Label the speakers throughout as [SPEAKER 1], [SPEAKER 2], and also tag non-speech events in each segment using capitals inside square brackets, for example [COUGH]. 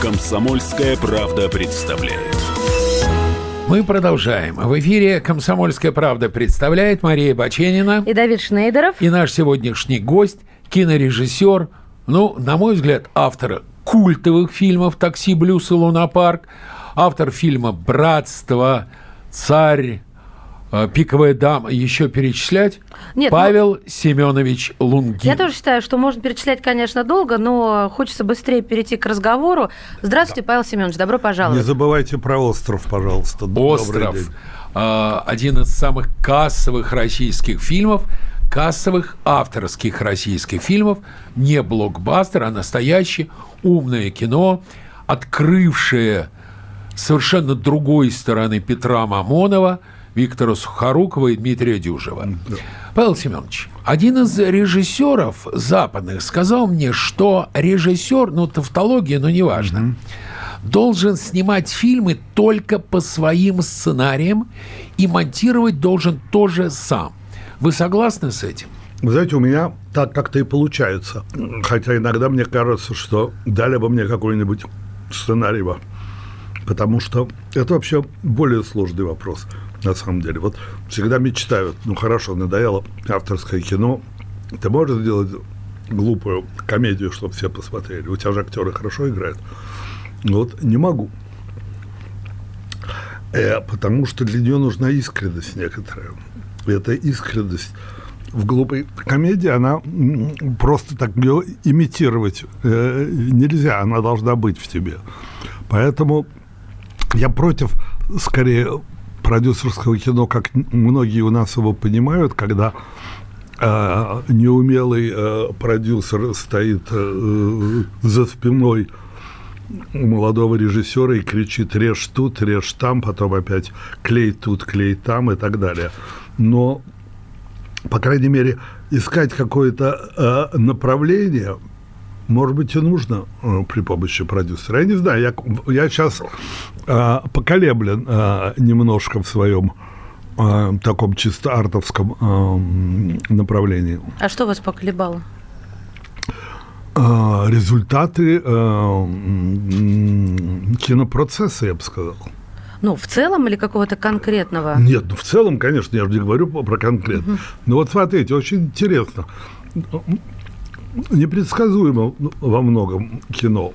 [SPEAKER 1] Комсомольская правда представляет.
[SPEAKER 2] Мы продолжаем. В эфире «Комсомольская правда» представляет Мария Баченина.
[SPEAKER 3] И Давид Шнейдеров.
[SPEAKER 2] И наш сегодняшний гость, кинорежиссер, ну, на мой взгляд, автор культовых фильмов «Такси, блюз и лунопарк», автор фильма «Братство», «Царь», пиковая дама, еще перечислять?
[SPEAKER 3] Нет,
[SPEAKER 2] Павел ну, Семенович Лунгин.
[SPEAKER 3] Я тоже считаю, что можно перечислять, конечно, долго, но хочется быстрее перейти к разговору. Здравствуйте, да. Павел Семенович, добро пожаловать.
[SPEAKER 4] Не забывайте про остров, пожалуйста.
[SPEAKER 2] Остров. Э, один из самых кассовых российских фильмов, кассовых авторских российских фильмов, не блокбастер, а настоящее умное кино, открывшее совершенно другой стороны Петра Мамонова, Виктора Сухорукова и Дмитрия Дюжева. Да. Павел Семенович, один из режиссеров западных сказал мне, что режиссер, ну, тавтология, но неважно, угу. должен снимать фильмы только по своим сценариям и монтировать должен тоже сам. Вы согласны с этим?
[SPEAKER 4] Вы знаете, у меня так как-то и получается. Хотя иногда мне кажется, что дали бы мне какой-нибудь сценарий бы потому что это вообще более сложный вопрос, на самом деле. Вот всегда мечтают, ну хорошо, надоело авторское кино, ты можешь сделать глупую комедию, чтобы все посмотрели? У тебя же актеры хорошо играют. Вот не могу. Э, потому что для нее нужна искренность некоторая. И эта искренность в глупой комедии, она просто так ее имитировать э, нельзя, она должна быть в тебе. Поэтому я против, скорее, продюсерского кино, как многие у нас его понимают, когда э, неумелый э, продюсер стоит э, за спиной молодого режиссера и кричит «режь тут, режь там», потом опять «клей тут, клей там» и так далее. Но, по крайней мере, искать какое-то э, направление – может быть, и нужно э, при помощи продюсера. Я не знаю, я, я сейчас э, поколеблен э, немножко в своем э, таком чисто артовском э, направлении.
[SPEAKER 3] А что вас поколебало?
[SPEAKER 4] Э, результаты э, кинопроцесса, я бы сказал.
[SPEAKER 3] Ну, в целом или какого-то конкретного?
[SPEAKER 4] Нет, ну в целом, конечно, я же не говорю про конкретно. Угу. Но вот смотрите, очень интересно непредсказуемо во многом кино.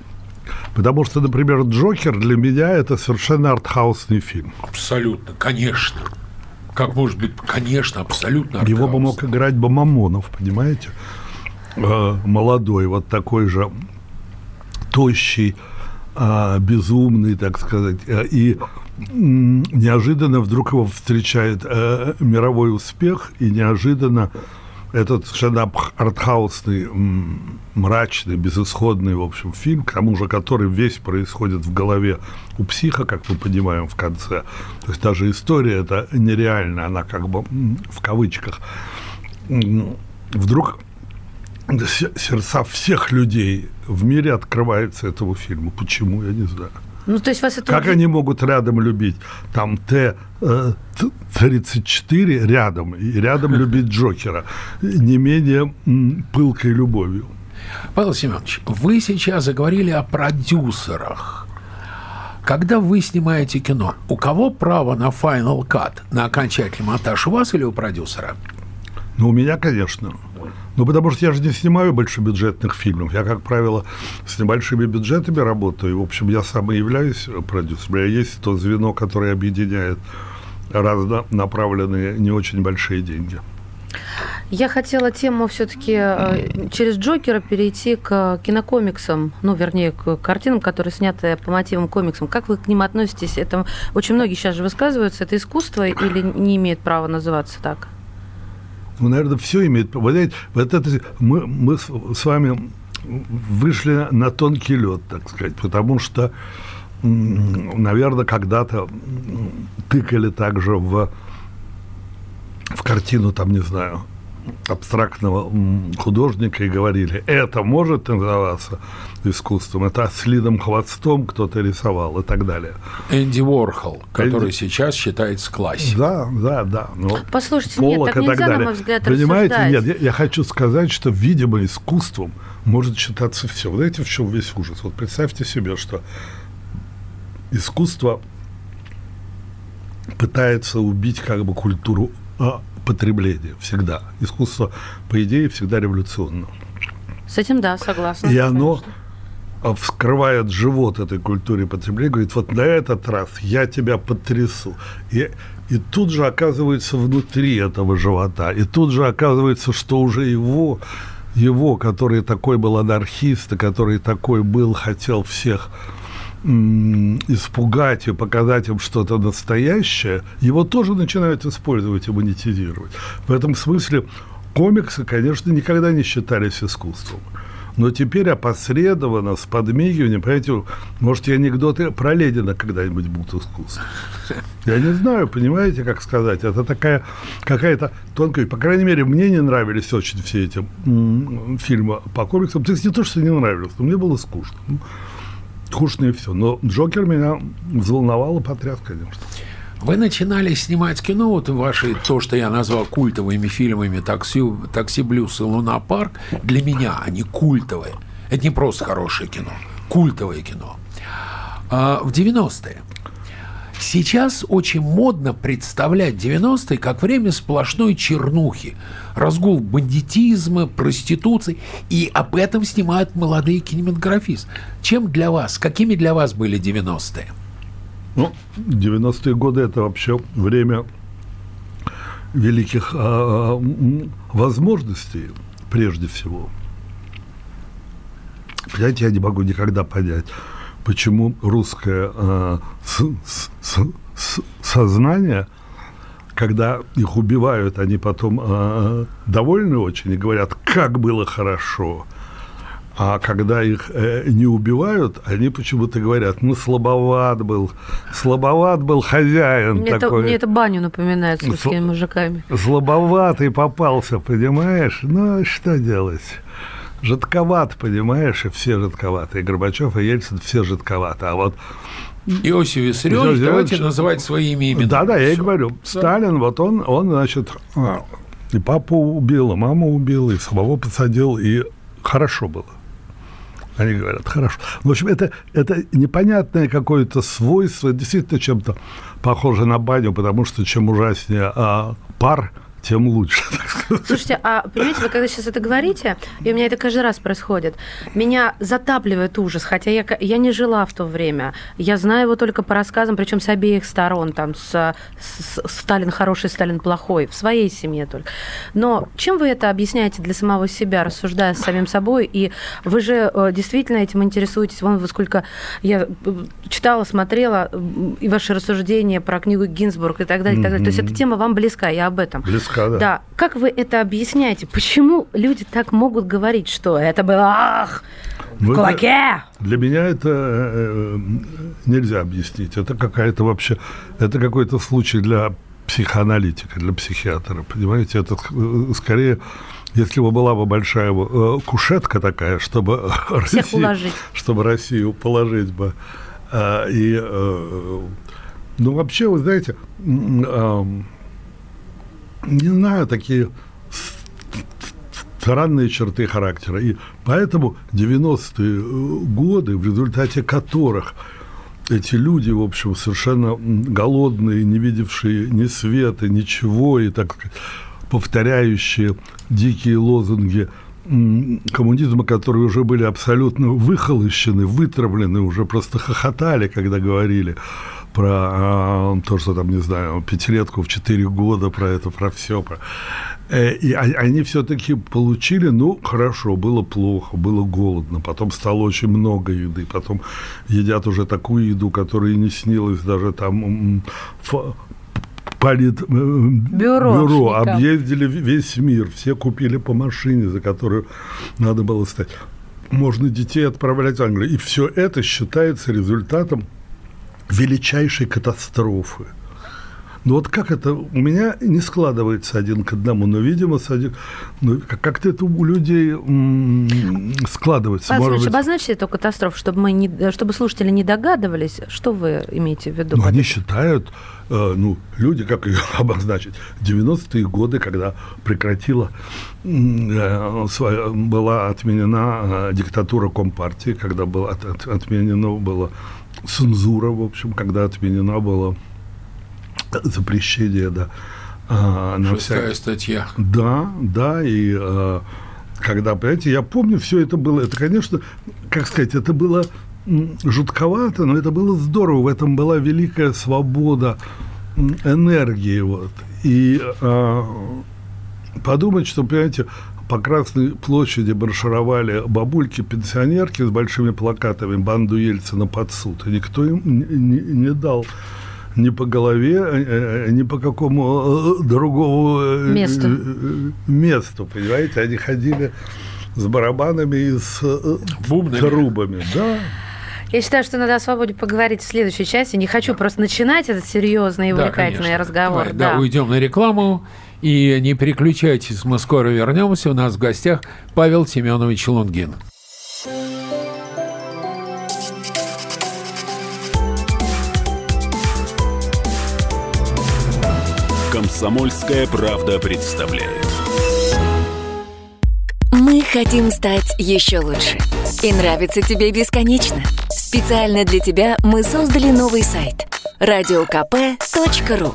[SPEAKER 4] Потому что, например, «Джокер» для меня это совершенно артхаусный фильм.
[SPEAKER 2] Абсолютно, конечно. Как может быть, конечно, абсолютно артхаусный.
[SPEAKER 4] Его бы мог играть бы Мамонов, понимаете? Э, молодой, вот такой же тощий, э, безумный, так сказать. Э, и неожиданно вдруг его встречает мировой успех, и неожиданно этот совершенно артхаусный, мрачный, безысходный, в общем, фильм, к тому же который весь происходит в голове у психа, как мы понимаем в конце. То есть даже история это нереальная, она как бы в кавычках. Вдруг сердца всех людей в мире открывается этому фильму. Почему, я не знаю.
[SPEAKER 3] Ну, то есть вас это...
[SPEAKER 4] Как они могут рядом любить? Там Т-34 рядом, и рядом [LAUGHS] любить Джокера. Не менее пылкой любовью.
[SPEAKER 2] Павел Семенович, вы сейчас заговорили о продюсерах. Когда вы снимаете кино, у кого право на final cut, на окончательный монтаж, у вас или у продюсера?
[SPEAKER 4] Ну, у меня, конечно. Ну, потому что я же не снимаю большебюджетных фильмов. Я, как правило, с небольшими бюджетами работаю. В общем, я сам и являюсь продюсером. У меня есть то звено, которое объединяет разнонаправленные не очень большие деньги.
[SPEAKER 3] Я хотела тему все-таки э, через Джокера перейти к кинокомиксам, ну, вернее, к картинам, которые сняты по мотивам комиксам. Как вы к ним относитесь? Это очень многие сейчас же высказываются. Это искусство или не имеет права называться так?
[SPEAKER 4] Ну, наверное, все имеет... Вы знаете, вот это, мы, мы с вами вышли на тонкий лед, так сказать, потому что, наверное, когда-то тыкали также в, в картину, там, не знаю, абстрактного художника и говорили, это может называться искусством, это следом хвостом кто-то рисовал и так далее.
[SPEAKER 2] Энди Уорхол, который Энди... сейчас считается классиком.
[SPEAKER 4] Да, да, да.
[SPEAKER 3] Но Послушайте, нет, так нельзя, так на мой взгляд,
[SPEAKER 4] Понимаете, рассуждать. нет, я, я хочу сказать, что, видимо, искусством может считаться все. Вы знаете, в чем весь ужас? Вот представьте себе, что искусство пытается убить как бы культуру а, потребления всегда. Искусство, по идее, всегда революционно.
[SPEAKER 3] С этим, да, согласна.
[SPEAKER 4] И оно конечно. вскрывает живот этой культуре потребления, говорит, вот на этот раз я тебя потрясу. И, и тут же оказывается внутри этого живота, и тут же оказывается, что уже его, его, который такой был анархист, который такой был, хотел всех испугать и показать им что-то настоящее, его тоже начинают использовать и монетизировать. В этом смысле комиксы, конечно, никогда не считались искусством. Но теперь опосредованно, с подмигиванием, понимаете, может, и анекдоты про Ленина когда-нибудь будут искусством. Я не знаю, понимаете, как сказать. Это такая какая-то тонкая... По крайней мере, мне не нравились очень все эти фильмы по комиксам. То есть не то, что не нравилось, но мне было скучно скучно и все. Но Джокер меня взволновал и потряс, конечно.
[SPEAKER 2] Вы начинали снимать кино, вот ваши, то, что я назвал культовыми фильмами «Такси, «Такси Блюз» и «Луна Парк», для меня они культовые. Это не просто хорошее кино, культовое кино. А в 90-е Сейчас очень модно представлять 90-е как время сплошной чернухи, разгул бандитизма, проституции, и об этом снимают молодые кинематографисты. Чем для вас, какими для вас были 90-е?
[SPEAKER 4] Ну, 90-е годы – это вообще время великих а, возможностей, прежде всего. Понимаете, я не могу никогда понять – почему русское э, с, с, с, сознание, когда их убивают, они потом э, довольны очень и говорят, как было хорошо. А когда их э, не убивают, они почему-то говорят, ну, слабоват был, слабоват был хозяин
[SPEAKER 3] мне
[SPEAKER 4] такой.
[SPEAKER 3] Это, мне это баню напоминает с русскими мужиками.
[SPEAKER 4] Слабоватый попался, понимаешь? Ну, что делать? Жидковат, понимаешь, и все жидковаты. И Горбачев, и Ельцин все жидковаты. А вот
[SPEAKER 2] Иосиф Виссарионович, давайте называть своими именами.
[SPEAKER 4] Да-да, я и говорю. Да. Сталин, вот он, он, значит, а, и папу убил, и маму убил, и самого посадил, и хорошо было. Они говорят, хорошо. В общем, это, это непонятное какое-то свойство, действительно чем-то похоже на баню, потому что чем ужаснее а, пар – тем лучше. [LAUGHS]
[SPEAKER 3] Слушайте, а понимаете, вы когда сейчас это говорите, и у меня это каждый раз происходит, меня затапливает ужас, хотя я, я не жила в то время. Я знаю его только по рассказам, причем с обеих сторон, там, с, с, Сталин хороший, Сталин плохой, в своей семье только. Но чем вы это объясняете для самого себя, рассуждая с самим собой? И вы же э, действительно этим интересуетесь. Вон, вы сколько я э, читала, смотрела, и ваши рассуждения про книгу Гинзбург и так далее, и так далее. То есть эта тема вам близка, я об этом.
[SPEAKER 4] Близка языка, да.
[SPEAKER 3] Да. Как вы это объясняете? Почему люди так могут говорить, что это было ах, в кулаке?
[SPEAKER 4] для меня это э, э, нельзя объяснить. Это какая-то вообще, это какой-то случай для психоаналитика, для психиатра, понимаете? Это э, скорее если бы была бы большая э, кушетка такая, чтобы
[SPEAKER 3] Всех Россию, уложить.
[SPEAKER 4] чтобы Россию положить бы. Э, и, э, ну, вообще, вы знаете, э, не знаю, такие странные черты характера. И поэтому 90-е э, годы, в результате которых эти люди, в общем, совершенно голодные, не видевшие ни света, ничего, и так повторяющие дикие лозунги коммунизма, которые уже были абсолютно выхолощены, вытравлены, уже просто хохотали, когда говорили про а, то, что там, не знаю, пятилетку в четыре года, про это, про все. Про... Э, и они все-таки получили, ну, хорошо, было плохо, было голодно, потом стало очень много еды, потом едят уже такую еду, которая не снилась даже там полит э, бюро, бюро объездили весь мир, все купили по машине, за которую надо было стать. Можно детей отправлять в Англию. И все это считается результатом величайшей катастрофы. Ну вот как это, у меня не складывается один к одному, но, видимо, один, ну, как-то это у людей м- складывается.
[SPEAKER 3] Павел
[SPEAKER 4] Может быть,
[SPEAKER 3] обозначьте эту катастрофу, чтобы, мы не, чтобы слушатели не догадывались, что вы имеете в виду?
[SPEAKER 4] ну, они считают, э, ну, люди, как ее [LAUGHS] обозначить, 90-е годы, когда прекратила, э, своя- была отменена э, диктатура Компартии, когда было от- от- отменено было цензура, в общем, когда отменена была запрещение, да, а, на
[SPEAKER 2] Шестая
[SPEAKER 4] всякие...
[SPEAKER 2] статья.
[SPEAKER 4] Да, да, и э, когда, понимаете, я помню, все это было, это, конечно, как сказать, это было жутковато, но это было здорово, в этом была великая свобода энергии, вот. И э, подумать, что, понимаете, по Красной площади маршировали бабульки-пенсионерки с большими плакатами «Банду Ельцина под суд», и никто им не, не- не дал ни по голове, э, э, ни по какому э, другому э,
[SPEAKER 3] Месту.
[SPEAKER 4] э, месту, понимаете? Они ходили с барабанами и с э,
[SPEAKER 2] Бубнами.
[SPEAKER 4] трубами, да.
[SPEAKER 3] Я считаю, что надо о свободе поговорить в следующей части. Не хочу просто начинать этот серьезный и
[SPEAKER 2] Да,
[SPEAKER 3] увлекательный
[SPEAKER 2] конечно.
[SPEAKER 3] разговор.
[SPEAKER 2] Давай, да, уйдем на рекламу. И не переключайтесь, мы скоро вернемся. У нас в гостях Павел Семенович Лунгин.
[SPEAKER 1] Комсомольская правда представляет.
[SPEAKER 5] Мы хотим стать еще лучше. И нравится тебе бесконечно. Специально для тебя мы создали новый сайт – радиокп.ру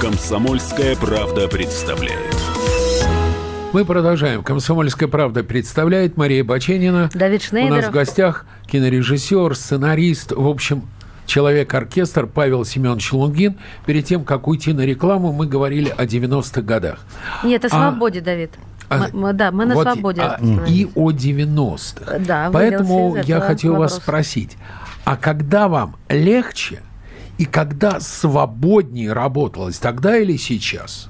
[SPEAKER 1] Комсомольская правда представляет.
[SPEAKER 2] Мы продолжаем. «Комсомольская правда» представляет Мария Баченина.
[SPEAKER 3] Давид
[SPEAKER 2] У нас в
[SPEAKER 3] Шнейдеров.
[SPEAKER 2] гостях кинорежиссер, сценарист, в общем, человек-оркестр Павел Семенович Лунгин. Перед тем, как уйти на рекламу, мы говорили о 90-х годах.
[SPEAKER 3] Нет, о
[SPEAKER 2] А-
[SPEAKER 3] свободе, Давид.
[SPEAKER 2] А-
[SPEAKER 3] Мы- да, мы на
[SPEAKER 2] Вот,
[SPEAKER 3] свободе.
[SPEAKER 2] а, и о 90-х.
[SPEAKER 3] Да,
[SPEAKER 2] Поэтому я хотел вас
[SPEAKER 3] вопрос.
[SPEAKER 2] спросить, а когда вам легче и когда свободнее работалось, тогда или сейчас?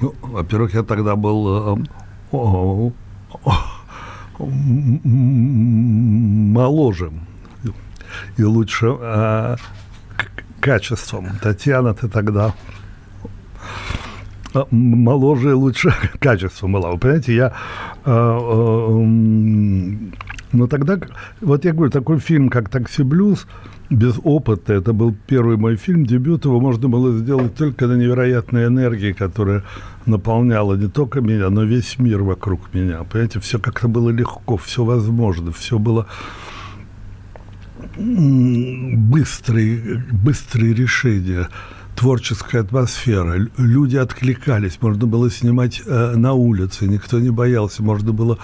[SPEAKER 4] Ну, во-первых, я тогда был э, моложе и лучше э, качеством. Татьяна, ты тогда э, моложе и лучше [LAUGHS] качеством была. Вы понимаете, я... э, э, Но тогда, к- вот я говорю, такой фильм, как «Такси Блюз», без опыта, это был первый мой фильм, дебют, его можно было сделать только на невероятной энергии, которая наполняла не только меня, но весь мир вокруг меня. Понимаете, все как-то было легко, все возможно, все было быстрые, быстрые решения, творческая атмосфера. Лю- Люди откликались, можно было снимать э, на улице, никто не боялся, можно было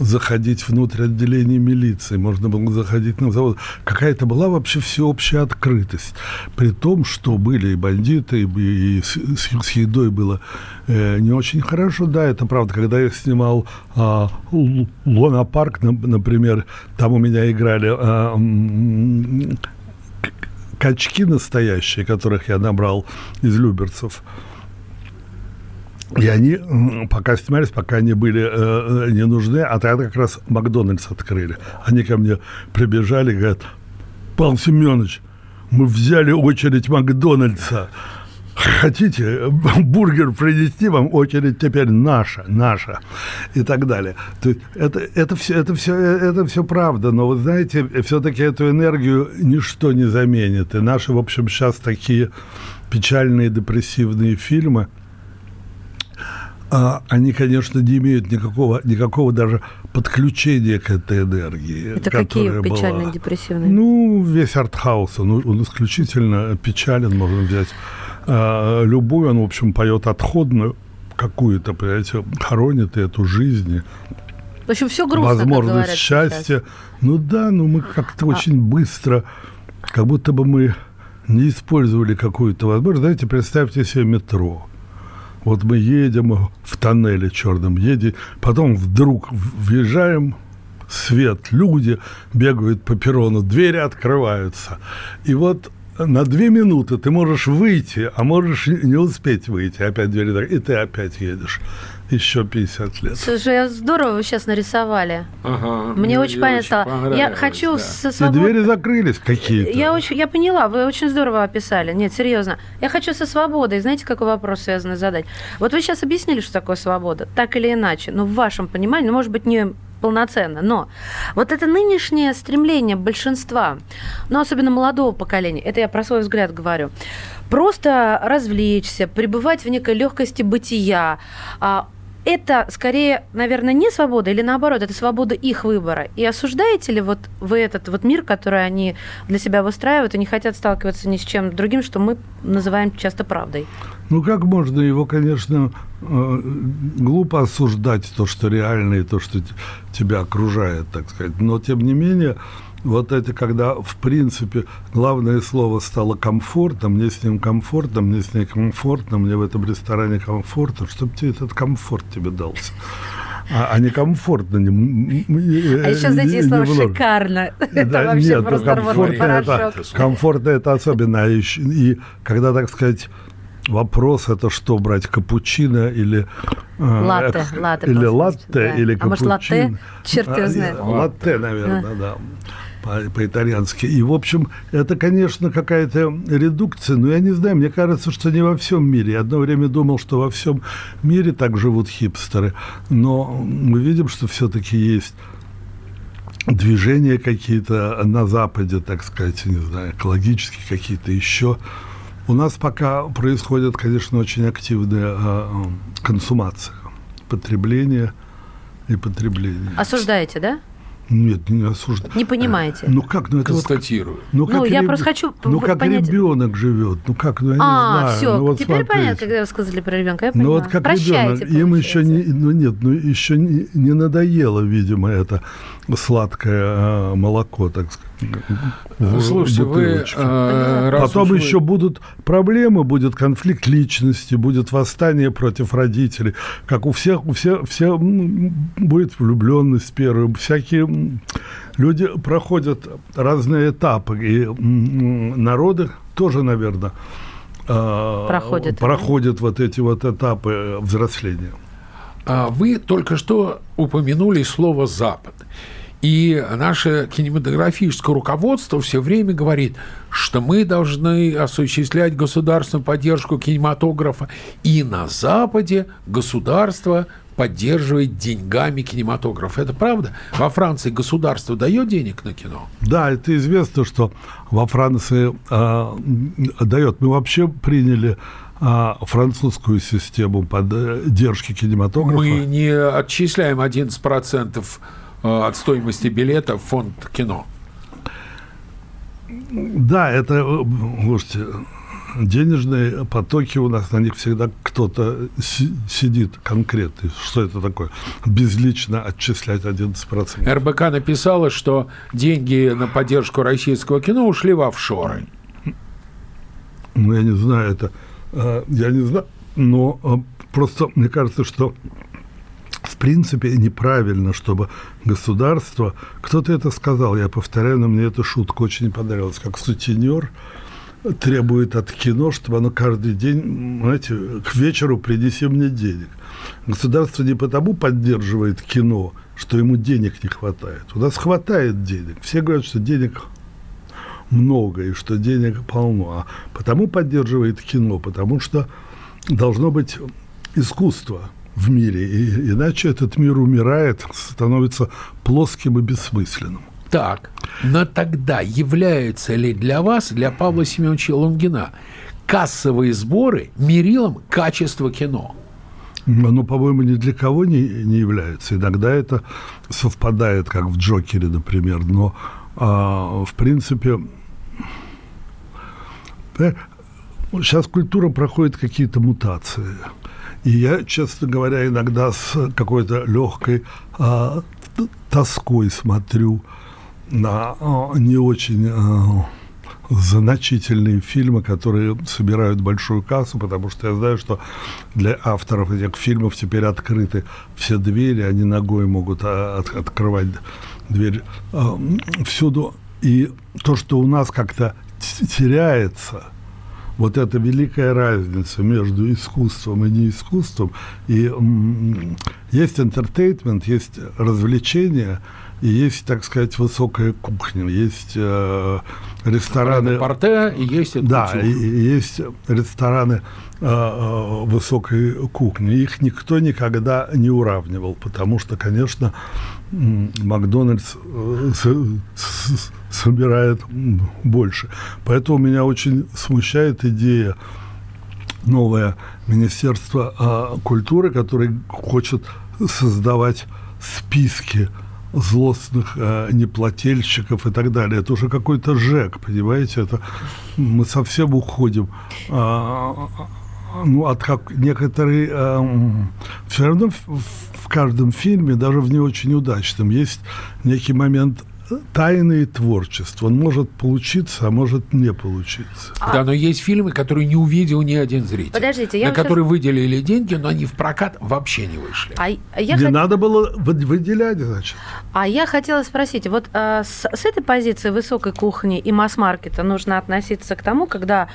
[SPEAKER 4] заходить внутрь отделения милиции, можно было заходить на завод. Какая-то была вообще всеобщая открытость. При том, что были и бандиты, и, и с, с- едой было э, не очень хорошо. Да, это правда. Когда я снимал а, Л- Луна Парк, нап- например, там у меня играли а, к- качки настоящие, которых я набрал из люберцев. И они, пока снимались, пока они были э, э, не нужны, а тогда как раз Макдональдс открыли. Они ко мне прибежали и говорят, Павел Семенович, мы взяли очередь Макдональдса. Хотите [LAUGHS] бургер принести вам, очередь теперь наша, наша и так далее. То есть это, это, все, это, все, это все правда, но вы знаете, все-таки эту энергию ничто не заменит. И наши, в общем, сейчас такие печальные, депрессивные фильмы, а, они, конечно, не имеют никакого, никакого даже подключения к этой энергии.
[SPEAKER 3] Это какие
[SPEAKER 4] была.
[SPEAKER 3] печальные, депрессивные?
[SPEAKER 4] Ну, весь артхаус, он, он исключительно печален, можно взять а, любой, он, в общем, поет отходную какую-то, понимаете, хоронит эту жизнь,
[SPEAKER 3] В общем, все грустно,
[SPEAKER 4] возможность
[SPEAKER 3] говорят
[SPEAKER 4] счастья. Ну да, но мы как-то очень быстро, как будто бы мы не использовали какую-то возможность. Знаете, представьте себе метро. Вот мы едем в тоннеле черном, едем, потом вдруг въезжаем, свет, люди бегают по перрону, двери открываются. И вот на две минуты ты можешь выйти, а можешь не успеть выйти, опять двери, и ты опять едешь еще 50 лет.
[SPEAKER 3] Слушай, здорово вы сейчас нарисовали.
[SPEAKER 2] Ага,
[SPEAKER 3] Мне очень понятно стало. Я хочу
[SPEAKER 2] да.
[SPEAKER 3] со
[SPEAKER 4] И
[SPEAKER 3] свободой...
[SPEAKER 4] двери закрылись какие-то.
[SPEAKER 3] Я, очень, я поняла, вы очень здорово описали. Нет, серьезно. Я хочу со свободой. Знаете, какой вопрос связанный задать? Вот вы сейчас объяснили, что такое свобода, так или иначе. Но в вашем понимании, ну, может быть, не полноценно. Но вот это нынешнее стремление большинства, ну, особенно молодого поколения, это я про свой взгляд говорю, просто развлечься, пребывать в некой легкости бытия, а, это скорее, наверное, не свобода или наоборот, это свобода их выбора. И осуждаете ли вот вы этот вот мир, который они для себя выстраивают и не хотят сталкиваться ни с чем другим, что мы называем часто правдой?
[SPEAKER 4] Ну, как можно его, конечно, э, глупо осуждать то, что реально, и то, что тебя окружает, так сказать. Но, тем не менее, вот это, когда, в принципе, главное слово стало комфортно, мне с ним комфортно, мне с ней комфортно, мне в этом ресторане комфортно, чтобы тебе этот комфорт тебе дался. А, а не комфортно. Не,
[SPEAKER 3] а еще, знаете, слово «шикарно».
[SPEAKER 4] Да, это вообще нет, ну, просто комфортно это, комфортно это особенно. И, и когда, так сказать, вопрос это что брать капучино или
[SPEAKER 3] латте,
[SPEAKER 4] э,
[SPEAKER 3] латте
[SPEAKER 4] или латте да. или
[SPEAKER 3] а
[SPEAKER 4] капучино.
[SPEAKER 3] может латте? Черт его знает.
[SPEAKER 4] Латте, наверное, да. да по-итальянски. И, в общем, это, конечно, какая-то редукция, но я не знаю, мне кажется, что не во всем мире. Я одно время думал, что во всем мире так живут хипстеры, но мы видим, что все-таки есть движения какие-то на Западе, так сказать, не знаю, экологические какие-то еще. У нас пока происходит, конечно, очень активная э, консумация, потребление и потребление.
[SPEAKER 3] Осуждаете, да?
[SPEAKER 4] Нет, не осуждаю.
[SPEAKER 3] Не понимаете?
[SPEAKER 4] Ну как, ну это
[SPEAKER 2] Констатирую.
[SPEAKER 4] Вот, ну, как
[SPEAKER 3] ну я
[SPEAKER 4] реб...
[SPEAKER 3] просто хочу
[SPEAKER 4] Ну как
[SPEAKER 3] понять...
[SPEAKER 4] ребенок живет, ну как, ну я
[SPEAKER 3] а,
[SPEAKER 4] не знаю.
[SPEAKER 3] все,
[SPEAKER 4] ну, вот
[SPEAKER 3] теперь
[SPEAKER 4] смотрите.
[SPEAKER 3] понятно, когда вы сказали про ребенка, я
[SPEAKER 4] Ну
[SPEAKER 3] поняла.
[SPEAKER 4] вот как
[SPEAKER 3] Прощайте,
[SPEAKER 4] ребенок, им еще не, ну нет, ну еще не, не надоело, видимо, это сладкое а, молоко, так сказать.
[SPEAKER 2] Ну, слушайте, вы...
[SPEAKER 3] А,
[SPEAKER 2] Э,
[SPEAKER 4] Потом
[SPEAKER 2] вы...
[SPEAKER 4] еще будут проблемы, будет конфликт личности, будет восстание против родителей. Как у всех, у всех, все будет влюбленность первым, всякие люди проходят разные этапы, и народы тоже, наверное,
[SPEAKER 3] проходят,
[SPEAKER 4] проходят вот эти вот этапы взросления.
[SPEAKER 2] А Вы только что упомянули слово «Запад». И наше кинематографическое руководство все время говорит, что мы должны осуществлять государственную поддержку кинематографа. И на Западе государство поддерживает деньгами кинематограф. Это правда? Во Франции государство дает денег на кино?
[SPEAKER 4] Да, это известно, что во Франции э, дает. Мы вообще приняли э, французскую систему поддержки кинематографа.
[SPEAKER 2] Мы не отчисляем 11% от стоимости билета в фонд кино.
[SPEAKER 4] Да, это, слушайте, денежные потоки у нас, на них всегда кто-то сидит конкретный. Что это такое? Безлично отчислять 11%.
[SPEAKER 2] РБК написала, что деньги на поддержку российского кино ушли в офшоры.
[SPEAKER 4] Ну, я не знаю, это... Я не знаю, но просто мне кажется, что в принципе неправильно, чтобы государство... Кто-то это сказал, я повторяю, но мне эта шутка очень понравилась, как сутенер требует от кино, чтобы оно каждый день, знаете, к вечеру принеси мне денег. Государство не потому поддерживает кино, что ему денег не хватает. У нас хватает денег. Все говорят, что денег много и что денег полно. А потому поддерживает кино, потому что должно быть искусство в мире. И, иначе этот мир умирает, становится плоским и бессмысленным.
[SPEAKER 2] Так, но тогда являются ли для вас, для Павла Семеновича Лунгина, кассовые сборы мерилом качества кино?
[SPEAKER 4] Ну, по-моему, ни для кого не, не является. Иногда это совпадает, как в Джокере, например. Но, а, в принципе, сейчас культура проходит какие-то мутации. И я, честно говоря, иногда с какой-то легкой а, тоской смотрю на а, не очень а, значительные фильмы, которые собирают большую кассу, потому что я знаю, что для авторов этих фильмов теперь открыты все двери, они ногой могут а, от, открывать дверь а, всюду. И то, что у нас как-то теряется, вот эта великая разница между искусством и неискусством, и есть entertainment, есть развлечение – и есть, так сказать, высокая кухня, есть э, рестораны...
[SPEAKER 2] Порте и есть...
[SPEAKER 4] Да, и, и есть рестораны э, э, высокой кухни. Их никто никогда не уравнивал, потому что, конечно, Макдональдс э, собирает больше. Поэтому меня очень смущает идея новое Министерство э, культуры, которое хочет создавать списки злостных э, неплательщиков и так далее. Это уже какой-то ЖЭК, понимаете? Это мы совсем уходим. Э, ну, от как некоторые... Э, все равно в, в каждом фильме, даже в не очень удачном, есть некий момент тайное творчество. Он может получиться, а может не получиться.
[SPEAKER 2] А... Да, но есть фильмы, которые не увидел ни один зритель.
[SPEAKER 3] Подождите, я
[SPEAKER 2] на которые сейчас... выделили деньги, но они в прокат вообще не вышли.
[SPEAKER 4] А, я не хот... надо было выделять, значит.
[SPEAKER 3] А я хотела спросить, вот а, с, с этой позиции высокой кухни и масс-маркета нужно относиться к тому, когда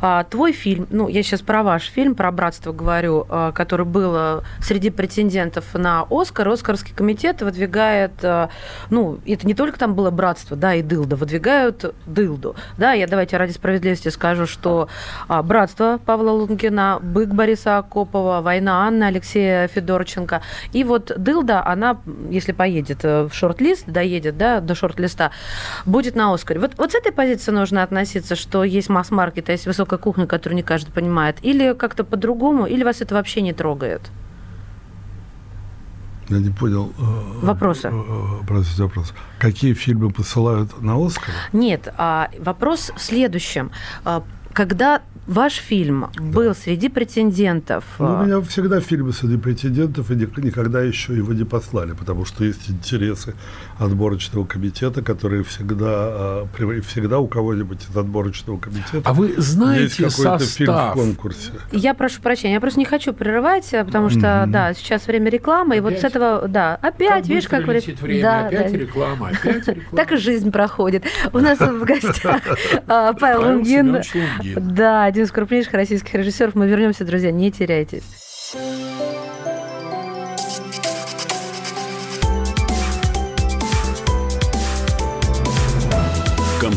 [SPEAKER 3] а, твой фильм, ну, я сейчас про ваш фильм, про братство говорю, а, который был среди претендентов на Оскар, Оскарский комитет выдвигает, а, ну, это не только только там было братство, да, и дылда, выдвигают дылду. Да, я давайте ради справедливости скажу, что а, братство Павла Лунгина, бык Бориса Акопова, война Анны Алексея Федорченко. И вот дылда, она, если поедет э, в шорт-лист, доедет, да, до шорт-листа, будет на Оскаре. Вот, вот с этой позиции нужно относиться, что есть масс-маркет, а есть высокая кухня, которую не каждый понимает, или как-то по-другому, или вас это вообще не трогает?
[SPEAKER 4] Я не понял.
[SPEAKER 3] Э, Вопросы.
[SPEAKER 4] Э, простите, вопрос. Какие фильмы посылают на Оскар?
[SPEAKER 3] Нет, а вопрос в следующем. А, когда ваш фильм да. был среди претендентов.
[SPEAKER 4] Ну, у а, меня всегда фильмы среди претендентов, и никогда еще его не послали, потому что есть интересы отборочного комитета, которые всегда, а, всегда у кого-нибудь из отборочного комитета
[SPEAKER 2] А вы знаете
[SPEAKER 4] есть какой-то
[SPEAKER 2] состав?
[SPEAKER 4] фильм в конкурсе.
[SPEAKER 3] Я прошу прощения, я просто не хочу прерывать, потому что, mm-hmm. да, сейчас время рекламы, опять? и вот с этого, да, опять, как видишь, как...
[SPEAKER 2] время, да, опять да. реклама, опять [LAUGHS] реклама.
[SPEAKER 3] Так и жизнь проходит. У нас в гостях [LAUGHS] а, Павел Лунгин. Да, один из крупнейших российских режиссеров. Мы вернемся, друзья, не теряйтесь.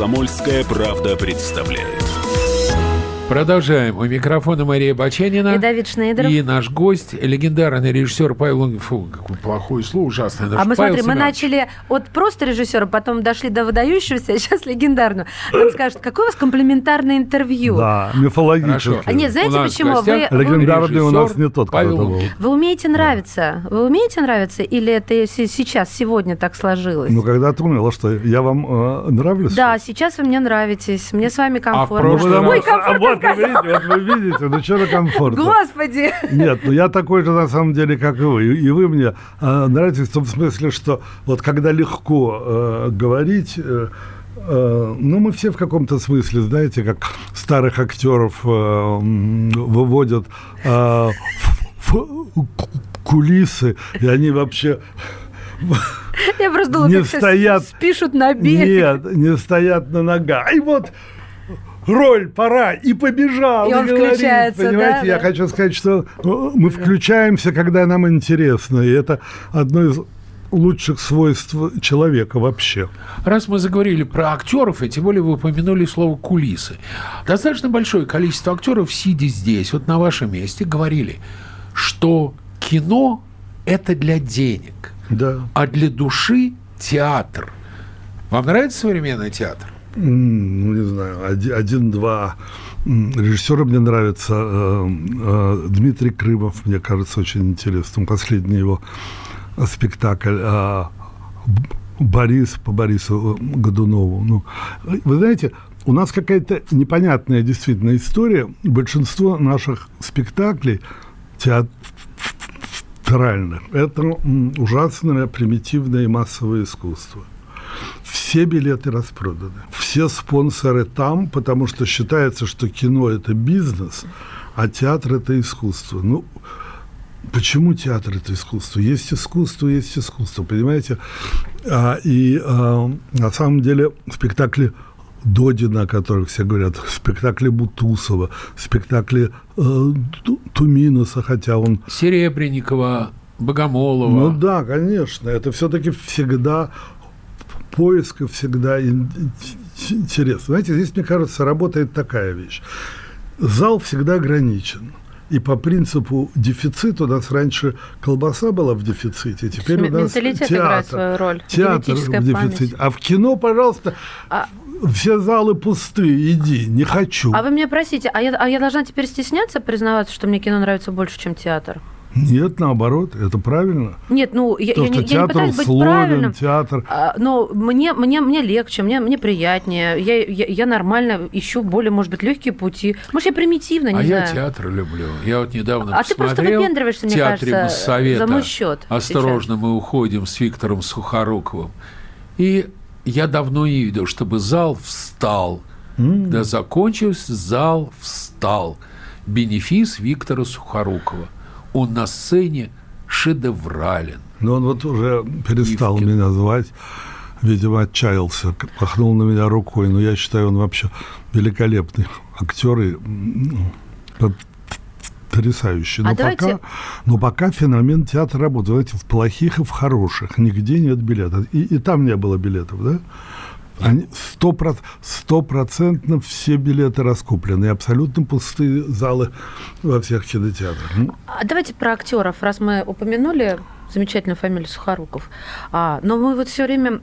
[SPEAKER 1] «Комсомольская правда» представляет.
[SPEAKER 2] Продолжаем. У микрофона Мария Баченина.
[SPEAKER 3] И Давид Шнейдеров.
[SPEAKER 2] И наш гость, легендарный режиссер Павел... Фу, какое плохое слово, ужасное.
[SPEAKER 3] А мы, смотри, мы начали от просто режиссера, потом дошли до выдающегося, а сейчас легендарного. Нам скажут, какое у вас комплиментарное интервью?
[SPEAKER 4] Да, мифологическое.
[SPEAKER 3] А нет, знаете почему?
[SPEAKER 4] Вы... Легендарный у нас не тот,
[SPEAKER 3] Павел кто был. Вы умеете нравиться? Вы умеете нравиться? Или это сейчас, сегодня так сложилось?
[SPEAKER 4] Ну, когда ты умела, что я вам э, нравлюсь?
[SPEAKER 3] Да, сейчас вы мне нравитесь. Мне с вами комфортно.
[SPEAKER 2] А в прошлый
[SPEAKER 3] Ой, комфортно
[SPEAKER 4] вот, вы видите, вот вы видите, ну что за комфорт.
[SPEAKER 3] Господи!
[SPEAKER 4] Нет, ну я такой же на самом деле, как и вы. И вы мне э, нравитесь в том смысле, что вот когда легко э, говорить, э, э, ну, мы все в каком-то смысле, знаете, как старых актеров э, выводят э, в, в кулисы, и они вообще
[SPEAKER 3] я просто думала, не стоят, спишут на берег.
[SPEAKER 4] Нет, не стоят на ногах. И вот роль, пора, и побежал.
[SPEAKER 3] И, и он говорит, включается,
[SPEAKER 4] понимаете,
[SPEAKER 3] да?
[SPEAKER 4] Я да. хочу сказать, что ну, мы включаемся, когда нам интересно, и это одно из лучших свойств человека вообще.
[SPEAKER 2] Раз мы заговорили про актеров, и тем более вы упомянули слово кулисы. Достаточно большое количество актеров, сидя здесь, вот на вашем месте, говорили, что кино – это для денег,
[SPEAKER 4] да.
[SPEAKER 2] а для души – театр. Вам нравится современный театр?
[SPEAKER 4] Ну, не знаю, один-два режиссера мне нравится. Э, э, Дмитрий Крымов, мне кажется, очень интересным. Последний его спектакль а, Борис по Борису Годунову. Ну, вы знаете, у нас какая-то непонятная действительно история. Большинство наших спектаклей театральных – это ужасное примитивное массовое искусство. Все билеты распроданы. Все спонсоры там, потому что считается, что кино – это бизнес, а театр – это искусство. Ну, Почему театр это искусство? Есть искусство, есть искусство, понимаете? А, и а, на самом деле спектакли Додина, о которых все говорят, спектакли Бутусова, спектакли э, Туминуса, хотя он...
[SPEAKER 2] Серебренникова, Богомолова.
[SPEAKER 4] Ну да, конечно, это все-таки всегда поиск и всегда интерес. Знаете, здесь, мне кажется, работает такая вещь. Зал всегда ограничен. И по принципу дефицита у нас раньше колбаса была в дефиците, теперь у нас театр, играет
[SPEAKER 3] свою роль.
[SPEAKER 4] Театр в дефиците. Память. А в кино, пожалуйста, а... все залы пустые, иди, не хочу.
[SPEAKER 3] А вы меня простите, а я, а я должна теперь стесняться признаваться, что мне кино нравится больше, чем театр?
[SPEAKER 4] Нет, наоборот, это правильно.
[SPEAKER 3] Нет, ну я,
[SPEAKER 4] То,
[SPEAKER 3] я, я,
[SPEAKER 4] я
[SPEAKER 3] не пытаюсь быть
[SPEAKER 4] условен,
[SPEAKER 3] правильным.
[SPEAKER 4] Театр.
[SPEAKER 3] А, но мне, мне, мне легче, мне, мне приятнее. Я, я, я нормально ищу более, может быть, легкие пути. Может, я примитивно, не
[SPEAKER 2] а
[SPEAKER 3] знаю.
[SPEAKER 2] я театр люблю. Я вот недавно
[SPEAKER 3] а посмотрел ты просто выпендриваешься, мне
[SPEAKER 2] театре
[SPEAKER 3] кажется,
[SPEAKER 2] Моссовета.
[SPEAKER 3] за мой счет.
[SPEAKER 2] Осторожно,
[SPEAKER 3] сейчас.
[SPEAKER 2] мы уходим с Виктором Сухоруковым. И я давно не видел, чтобы зал встал. Mm. Да закончился, зал встал. Бенефис Виктора Сухорукова. Он на сцене шедеврален.
[SPEAKER 4] Но он вот уже перестал Ивкин. меня звать. Видимо, отчаялся, махнул на меня рукой. Но я считаю, он вообще великолепный актер и потрясающий. Но, а давайте... пока, но пока феномен театра работает. Знаете, в плохих и в хороших. Нигде нет билетов. И, и там не было билетов, да? Стопроцентно все билеты раскуплены, абсолютно пустые залы во всех кинотеатрах. Ну.
[SPEAKER 3] А давайте про актеров, раз мы упомянули замечательную фамилию Сухоруков. А, но мы вот все время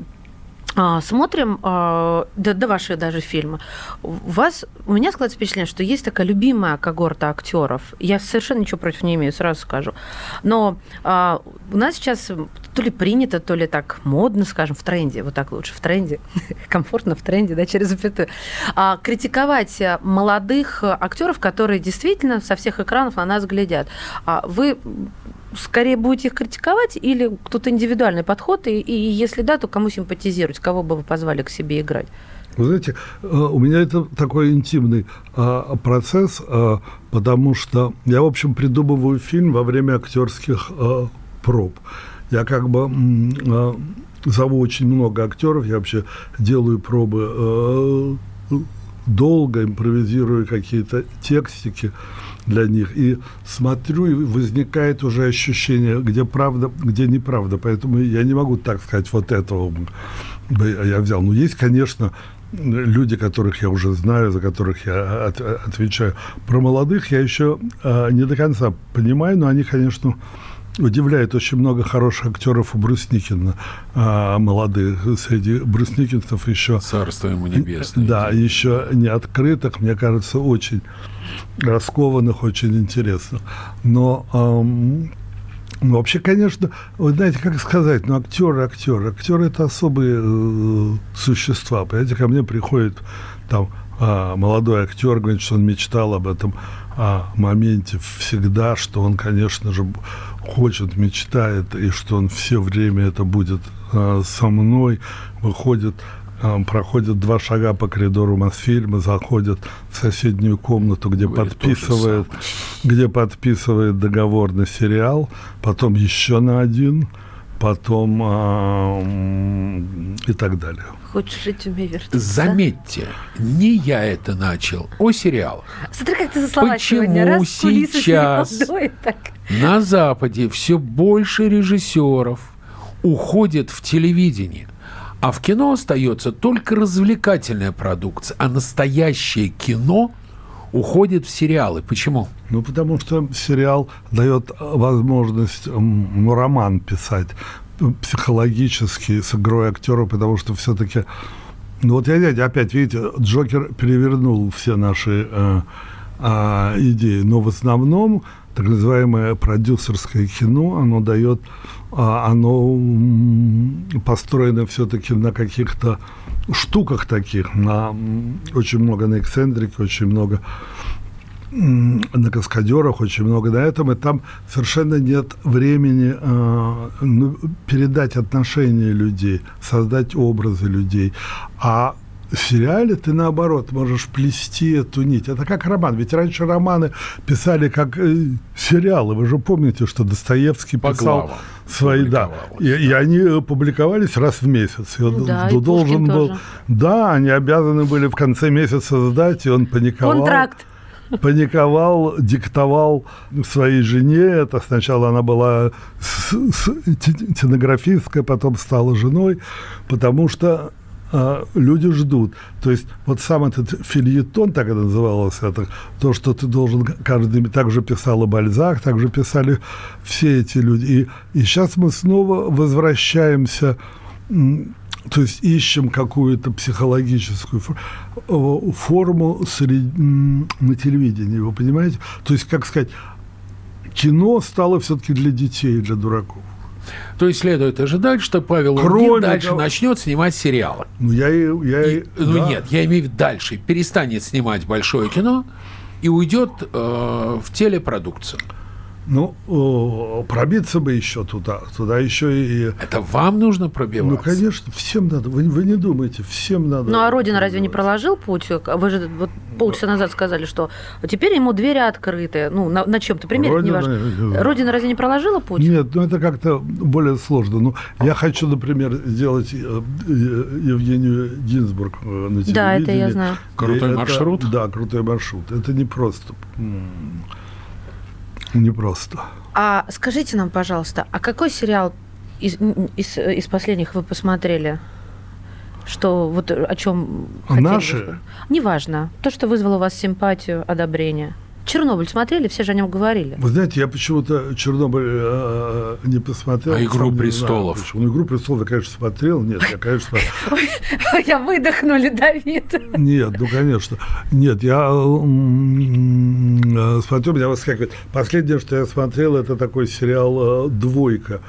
[SPEAKER 3] а, смотрим, а, да, да ваши даже фильмы, у вас, у меня складывается впечатление, что есть такая любимая когорта актеров. Я совершенно ничего против не имею, сразу скажу. Но а, у нас сейчас то ли принято, то ли так модно, скажем, в тренде, вот так лучше, в тренде, [LAUGHS] комфортно в тренде, да, через запятую, а, критиковать молодых актеров, которые действительно со всех экранов на нас глядят. А вы скорее будете их критиковать или кто-то индивидуальный подход, и, и если да, то кому симпатизировать, кого бы вы позвали к себе играть?
[SPEAKER 4] Вы знаете, э, у меня это такой интимный а, процесс, потому что я, в общем, придумываю фильм во время актерских проб. Я как бы зову очень много актеров, я вообще делаю пробы долго, импровизирую какие-то текстики для них. И смотрю, и возникает уже ощущение, где правда, где неправда. Поэтому я не могу так сказать, вот этого я взял. Но есть, конечно, люди, которых я уже знаю, за которых я от, отвечаю. Про молодых я еще а, не до конца понимаю, но они, конечно, удивляет очень много хороших актеров у Брусникина, а, молодых. Среди брусникинцев еще...
[SPEAKER 2] Царство ему небесное.
[SPEAKER 4] Да, еще не открытых, мне кажется, очень раскованных, очень интересных. Но эм, ну, вообще, конечно, вы знаете, как сказать, ну, актеры, актеры. Актеры – это особые э, существа. Понимаете, ко мне приходит там э, молодой актер, говорит, что он мечтал об этом э, моменте всегда, что он, конечно же, хочет, мечтает, и что он все время это будет э, со мной, выходит, э, проходит два шага по коридору Мосфильма, заходит в соседнюю комнату, где Говорит подписывает, где подписывает договор на сериал, потом еще на один, потом э, и так далее.
[SPEAKER 3] Хочешь жить, умей вертеться.
[SPEAKER 2] Заметьте, не я это начал, о сериалах.
[SPEAKER 3] Смотри, как ты за слова
[SPEAKER 2] Почему
[SPEAKER 3] сегодня. Раз
[SPEAKER 2] сейчас
[SPEAKER 3] так.
[SPEAKER 2] на Западе все больше режиссеров уходит в телевидение, а в кино остается только развлекательная продукция, а настоящее кино уходит в сериалы. Почему?
[SPEAKER 4] Ну, потому что сериал дает возможность роман писать психологически с игрой актера, потому что все-таки Ну вот я, я опять, видите, Джокер перевернул все наши э, э, идеи, но в основном так называемое продюсерское кино, оно дает, э, оно построено все-таки на каких-то штуках таких, на очень много на эксцентрике, очень много на каскадерах, очень много на этом, и там совершенно нет времени э, ну, передать отношения людей, создать образы людей. А в сериале ты наоборот можешь плести эту нить. Это как роман. Ведь раньше романы писали как э, сериалы. Вы же помните, что Достоевский
[SPEAKER 2] По
[SPEAKER 4] писал
[SPEAKER 2] главам
[SPEAKER 4] свои, да. И, и они публиковались раз в месяц. И он
[SPEAKER 3] Да, и
[SPEAKER 4] должен
[SPEAKER 3] Пушкин
[SPEAKER 4] был,
[SPEAKER 3] тоже.
[SPEAKER 4] да, они обязаны были в конце месяца сдать, и он паниковал
[SPEAKER 3] Контракт.
[SPEAKER 4] Паниковал, диктовал своей жене. Это сначала она была с- с- те- стенографисткой, потом стала женой, потому что а, люди ждут. То есть вот сам этот фильетон, так это называлось, это, то, что ты должен каждый... Так же писал и Бальзак, так же писали все эти люди. И, и сейчас мы снова возвращаемся то есть ищем какую-то психологическую э, форму сред- на телевидении, вы понимаете? То есть, как сказать, кино стало все-таки для детей, для дураков.
[SPEAKER 2] То есть следует ожидать, что Павел
[SPEAKER 4] Кроме
[SPEAKER 2] Лунгин дальше
[SPEAKER 4] того-
[SPEAKER 2] начнет снимать сериалы.
[SPEAKER 4] Ну, я. Я и-
[SPEAKER 2] ну
[SPEAKER 4] да.
[SPEAKER 2] нет, я имею в виду дальше. Перестанет снимать большое кино и уйдет э, в телепродукцию.
[SPEAKER 4] Ну, пробиться бы еще туда. Туда еще и...
[SPEAKER 2] Это вам нужно пробиваться.
[SPEAKER 4] Ну, конечно, всем надо. Вы, вы не думаете, всем надо.
[SPEAKER 3] Ну а Родина разве не проложил путь? Вы же вот полчаса назад сказали, что теперь ему двери открыты. Ну, на, на чем-то примере,
[SPEAKER 4] Родина-
[SPEAKER 3] неважно. Родина разве не проложила путь?
[SPEAKER 4] Нет, ну это как-то более сложно. Ну, я хочу, например, сделать э, э, Евгению Гинзбург э, на телевидении.
[SPEAKER 3] Да, это я знаю.
[SPEAKER 4] И
[SPEAKER 2] Крутой
[SPEAKER 4] это-
[SPEAKER 2] маршрут?
[SPEAKER 4] Да, крутой маршрут. Это не просто. м, Не просто.
[SPEAKER 3] А скажите нам, пожалуйста, а какой сериал из, из, из последних вы посмотрели? Что вот о чем
[SPEAKER 4] А наши?
[SPEAKER 3] Неважно. То, что вызвало у вас симпатию, одобрение. Чернобыль смотрели, все же о нем говорили.
[SPEAKER 4] Вы знаете, я почему-то Чернобыль э, не посмотрел.
[SPEAKER 2] А «Игру
[SPEAKER 4] Сам знаю,
[SPEAKER 2] престолов»?
[SPEAKER 4] почему. Ну, «Игру престолов» я, конечно, смотрел. Нет, я, конечно, [LAUGHS] смотрел.
[SPEAKER 3] Я выдохнули, Давид.
[SPEAKER 4] Нет, ну, конечно. Нет, я э, смотрю, меня выскакивает. Последнее, что я смотрел, это такой сериал э, «Двойка»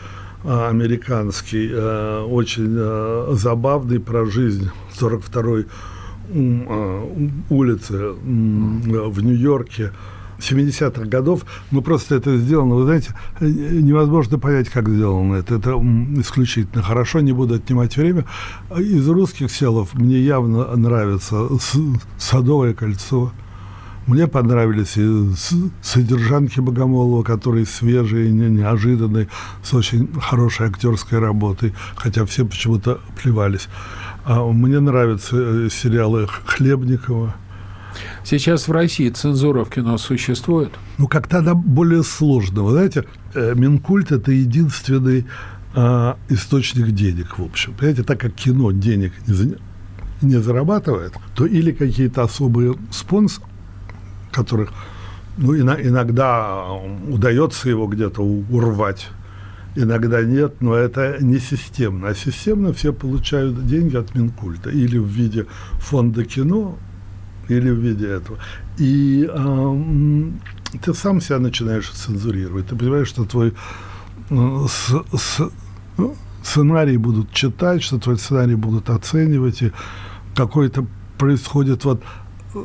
[SPEAKER 4] э, американский, э, очень э, забавный про жизнь 42-й м, э, улицы м, э, в Нью-Йорке. 70-х годов, ну просто это сделано, вы знаете, э, невозможно понять, как сделано это. Это исключительно хорошо, не буду отнимать время. Из русских селов мне явно нравится «Садовое кольцо». Мне понравились и содержанки Богомолова, которые свежие, не- неожиданные, с очень хорошей актерской работой, хотя все почему-то плевались. А мне нравятся э, сериалы Хлебникова.
[SPEAKER 2] Сейчас в России цензура в кино существует.
[SPEAKER 4] Ну, как-то она более сложна. Вы знаете, э, Минкульт – это единственный а, источник денег, в общем. Понимаете, так как кино денег не, не зарабатывает, то или какие-то особые спонсоры, которых ну, ино- иногда удается его где-то урвать, иногда нет, но это не системно. А системно все получают деньги от Минкульта или в виде фонда кино, или в виде этого. И м, ты сам себя начинаешь цензурировать. Ты понимаешь, что твой э, с- с- ну, сценарий будут читать, что твой сценарий будут оценивать, и какое-то происходит вот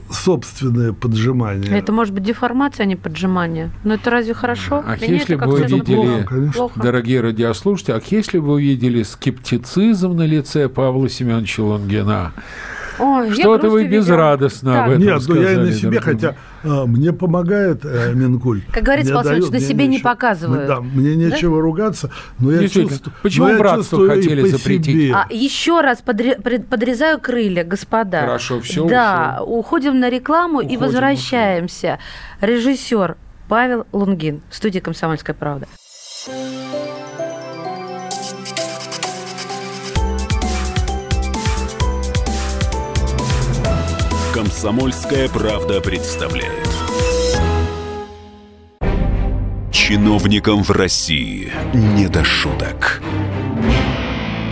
[SPEAKER 4] собственное поджимание.
[SPEAKER 3] Это может быть деформация, а не поджимание. Но это разве хорошо?
[SPEAKER 2] А
[SPEAKER 3] Для
[SPEAKER 2] если бы вы видели,
[SPEAKER 3] плохо.
[SPEAKER 4] конечно.
[SPEAKER 3] Плохо.
[SPEAKER 2] дорогие радиослушатели, а если бы вы видели скептицизм на лице Павла Семеновича Лунгина, что-то вы безрадостно об
[SPEAKER 3] Так.
[SPEAKER 2] этом
[SPEAKER 4] Нет, ну я и
[SPEAKER 2] сказали,
[SPEAKER 4] на себе, хотя а, мне помогает э, Минкульт.
[SPEAKER 3] Как говорится, Семенович,
[SPEAKER 4] дает-
[SPEAKER 3] на себе не показывают.
[SPEAKER 4] Да, мне нечего ругаться, но я чувствую...
[SPEAKER 2] Почему
[SPEAKER 4] но
[SPEAKER 2] братство хотели запретить?
[SPEAKER 3] А еще раз подре- подрезаю крылья, господа.
[SPEAKER 2] Хорошо, всё,
[SPEAKER 3] Да, уходим на рекламу и
[SPEAKER 2] Уходим,
[SPEAKER 3] возвращаемся. Режиссер Павел Лунгин, студия «Комсомольская правда».
[SPEAKER 1] Комсомольская правда представляет. Чиновникам в России не до шуток.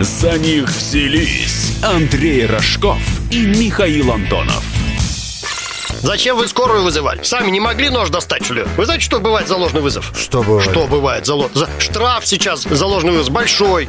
[SPEAKER 1] За них взялись Андрей Рожков и Михаил Антонов.
[SPEAKER 6] Зачем вы скорую вызывали? Сами не могли нож достать, что ли? Вы знаете, что бывает за ложный вызов?
[SPEAKER 7] Что бывает?
[SPEAKER 6] Что бывает за ложный? Штраф сейчас за ложный вызов большой.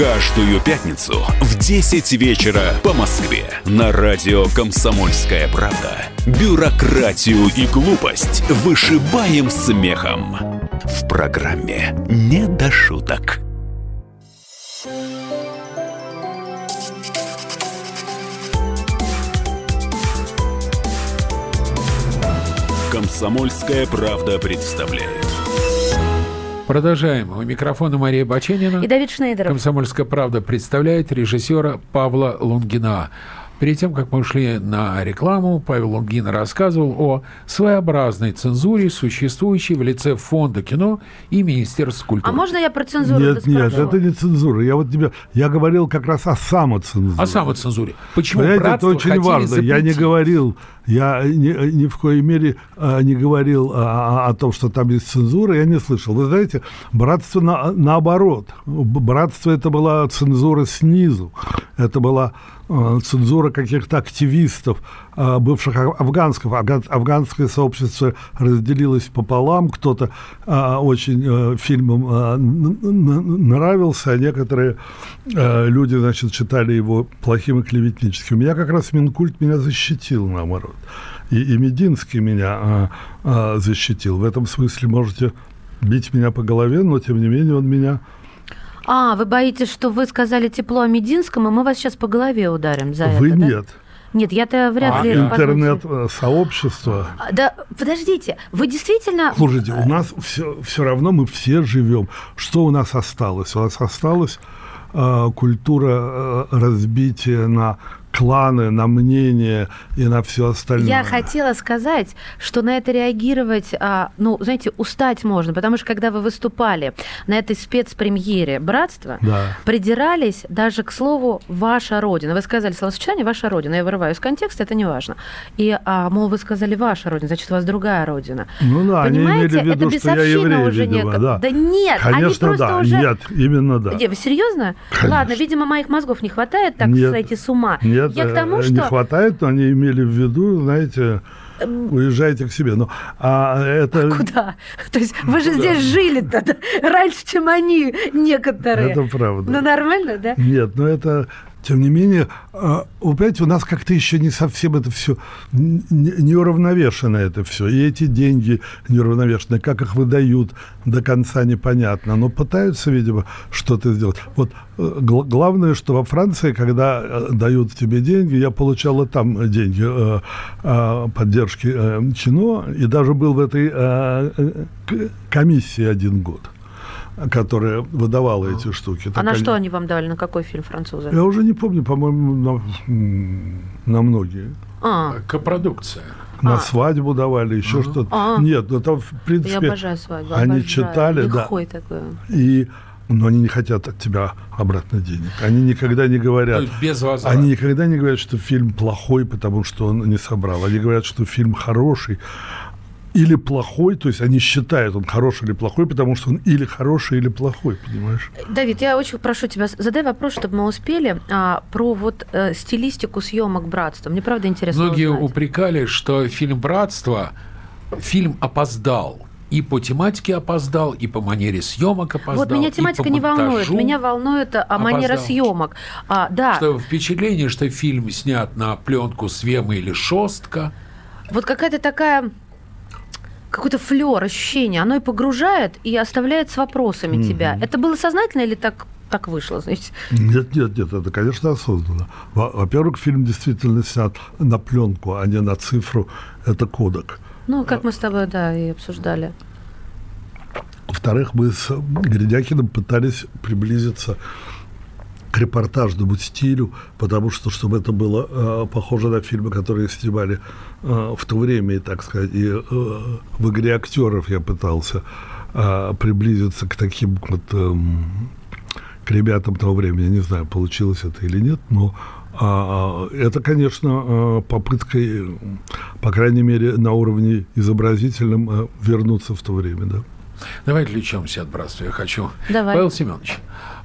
[SPEAKER 1] Каждую пятницу в 10 вечера по Москве на радио «Комсомольская правда». Бюрократию и глупость вышибаем смехом. В программе «Не до шуток». «Комсомольская правда» представляет.
[SPEAKER 2] Продолжаем. У микрофона Мария Баченина.
[SPEAKER 3] И Давид Шнейдеров.
[SPEAKER 2] «Комсомольская правда» представляет режиссера Павла Лунгина. Перед тем, как мы ушли на рекламу, Павел Лунгин рассказывал о своеобразной цензуре, существующей в лице Фонда кино и Министерства культуры.
[SPEAKER 3] А можно я про цензуру
[SPEAKER 4] Нет, нет, это не цензура. Я вот тебе, я говорил как раз о самоцензуре.
[SPEAKER 2] О самоцензуре. Почему
[SPEAKER 4] Понимаете, это очень важно. Я не
[SPEAKER 2] запретить?
[SPEAKER 4] говорил, я ни, ни в коей мере а, не говорил а, о том, что там есть цензура, я не слышал. Вы знаете, братство на, наоборот. Братство это была цензура снизу. Это была а, цензура каких-то активистов, бывших а- афганских. Афган- Афганское сообщество разделилось пополам. Кто-то очень фильмом нравился, а некоторые люди, значит, считали его плохим и клеветническим. Меня как раз Минкульт меня защитил, наоборот. И, и Мединский меня а, а, защитил. В этом смысле можете бить меня по голове, но тем не менее он меня...
[SPEAKER 3] А, вы боитесь, что вы сказали тепло о Мединском, и мы вас сейчас по голове ударим за
[SPEAKER 4] Вы
[SPEAKER 3] это, да?
[SPEAKER 4] нет.
[SPEAKER 3] Нет, я-то вряд
[SPEAKER 2] А,
[SPEAKER 3] ли...
[SPEAKER 2] да.
[SPEAKER 4] Интернет-сообщество.
[SPEAKER 3] А, Да, подождите, вы действительно...
[SPEAKER 4] Слушайте, у нас все, все равно мы все живем. Что у нас осталось? У нас осталась э, культура э, разбития на кланы, на мнения и на все остальное.
[SPEAKER 3] Я хотела сказать, что на это реагировать, а, ну, знаете, устать можно, потому что когда вы выступали на этой спецпремьере «Братство»,
[SPEAKER 4] Да.
[SPEAKER 3] придирались даже к слову «ваша родина». Вы сказали словосочетание «ваша родина». Я вырываю из контекста, это не важно. И, а, мол, вы сказали «ваша родина», значит, у вас другая родина.
[SPEAKER 4] Ну да, они
[SPEAKER 3] Понимаете,
[SPEAKER 4] имели в виду,
[SPEAKER 3] это
[SPEAKER 4] что я еврей,
[SPEAKER 3] уже
[SPEAKER 4] видимо,
[SPEAKER 3] нек-
[SPEAKER 4] да.
[SPEAKER 3] Да нет, они
[SPEAKER 4] Конечно,
[SPEAKER 3] просто
[SPEAKER 4] да.
[SPEAKER 3] уже-
[SPEAKER 4] Нет, именно да.
[SPEAKER 3] Где, вы серьезно?
[SPEAKER 4] Конечно.
[SPEAKER 3] Ладно, видимо, моих мозгов не хватает так
[SPEAKER 4] Нет.
[SPEAKER 3] сойти с ума.
[SPEAKER 4] Нет,
[SPEAKER 3] Я к тому,
[SPEAKER 4] э,
[SPEAKER 3] что...
[SPEAKER 4] не хватает, но они имели в виду, знаете, уезжайте к себе. Но а это,
[SPEAKER 3] Куда? То есть вы же здесь жили-то да, раньше, чем они некоторые.
[SPEAKER 4] это правда.
[SPEAKER 3] Ну нормально, да?
[SPEAKER 4] Нет, но это, тем не менее, а, вы понимаете, у нас как-то еще не совсем это все не уравновешено это все. И эти деньги неуравновешены, как их выдают, до конца непонятно. Но пытаются, видимо, что-то сделать. Вот э, гла- главное, что во Франции, когда э, дают тебе деньги, я получала там деньги э, э, поддержки кино, и даже был в этой комиссии один год которая выдавала эти штуки.
[SPEAKER 3] А
[SPEAKER 4] Так
[SPEAKER 3] на
[SPEAKER 4] они-
[SPEAKER 3] что они вам давали? На какой фильм французы?
[SPEAKER 4] я уже не помню, по-моему, на, на многие.
[SPEAKER 3] А,
[SPEAKER 2] Копродукция.
[SPEAKER 4] На
[SPEAKER 3] А.
[SPEAKER 4] свадьбу давали, еще что-то.
[SPEAKER 3] А.
[SPEAKER 4] Нет, ну там, в
[SPEAKER 3] я
[SPEAKER 4] принципе,
[SPEAKER 3] обожаю свадьбу.
[SPEAKER 4] они
[SPEAKER 3] обожаю.
[SPEAKER 4] читали, да.
[SPEAKER 3] Лихой такой.
[SPEAKER 4] и, но они не хотят от тебя обратно денег. Они никогда не говорят,
[SPEAKER 2] есть без возврата.
[SPEAKER 4] они никогда не говорят, что фильм плохой, потому что он не собрал. Они говорят, что фильм хороший или плохой, то есть они считают, он хороший или плохой, потому что он или хороший, или плохой, понимаешь?
[SPEAKER 3] Давид, я очень прошу тебя, задай вопрос, чтобы мы успели, а, про вот э, стилистику съемок братства. Мне правда интересно
[SPEAKER 2] Многие
[SPEAKER 3] узнать.
[SPEAKER 2] упрекали, что фильм «Братство», фильм опоздал. И по тематике опоздал, и по манере съемок опоздал.
[SPEAKER 3] Вот меня тематика не волнует. Меня волнует а, манера съемок. А, да,
[SPEAKER 2] Что впечатление, что фильм снят на пленку Свема или Шостка.
[SPEAKER 3] вот какая-то такая какой-то флер, ощущение, оно и погружает, и оставляет с вопросами тебя. Это было сознательно или так, так вышло, знаете?
[SPEAKER 4] Нет, нет, нет, это, конечно, осознанно. Во- Во-первых, фильм действительно снят на пленку, а не на цифру. Это кодек.
[SPEAKER 3] Ну, как мы с тобой, да, и обсуждали.
[SPEAKER 4] Во-вторых, мы с Гридякиным пытались приблизиться к репортажному стилю, потому что, чтобы это было э, похоже на фильмы, которые снимали э, в то время, и, так сказать, и э, в игре актеров я пытался э, приблизиться к таким вот э, к ребятам того времени. Не знаю, получилось это или нет, но а, это, конечно, э, попыткой, по крайней мере, на уровне изобразительном э, вернуться в то время, да.
[SPEAKER 2] Давай отвлечемся от братства. Я хочу.
[SPEAKER 3] Давай.
[SPEAKER 2] Павел Семенович,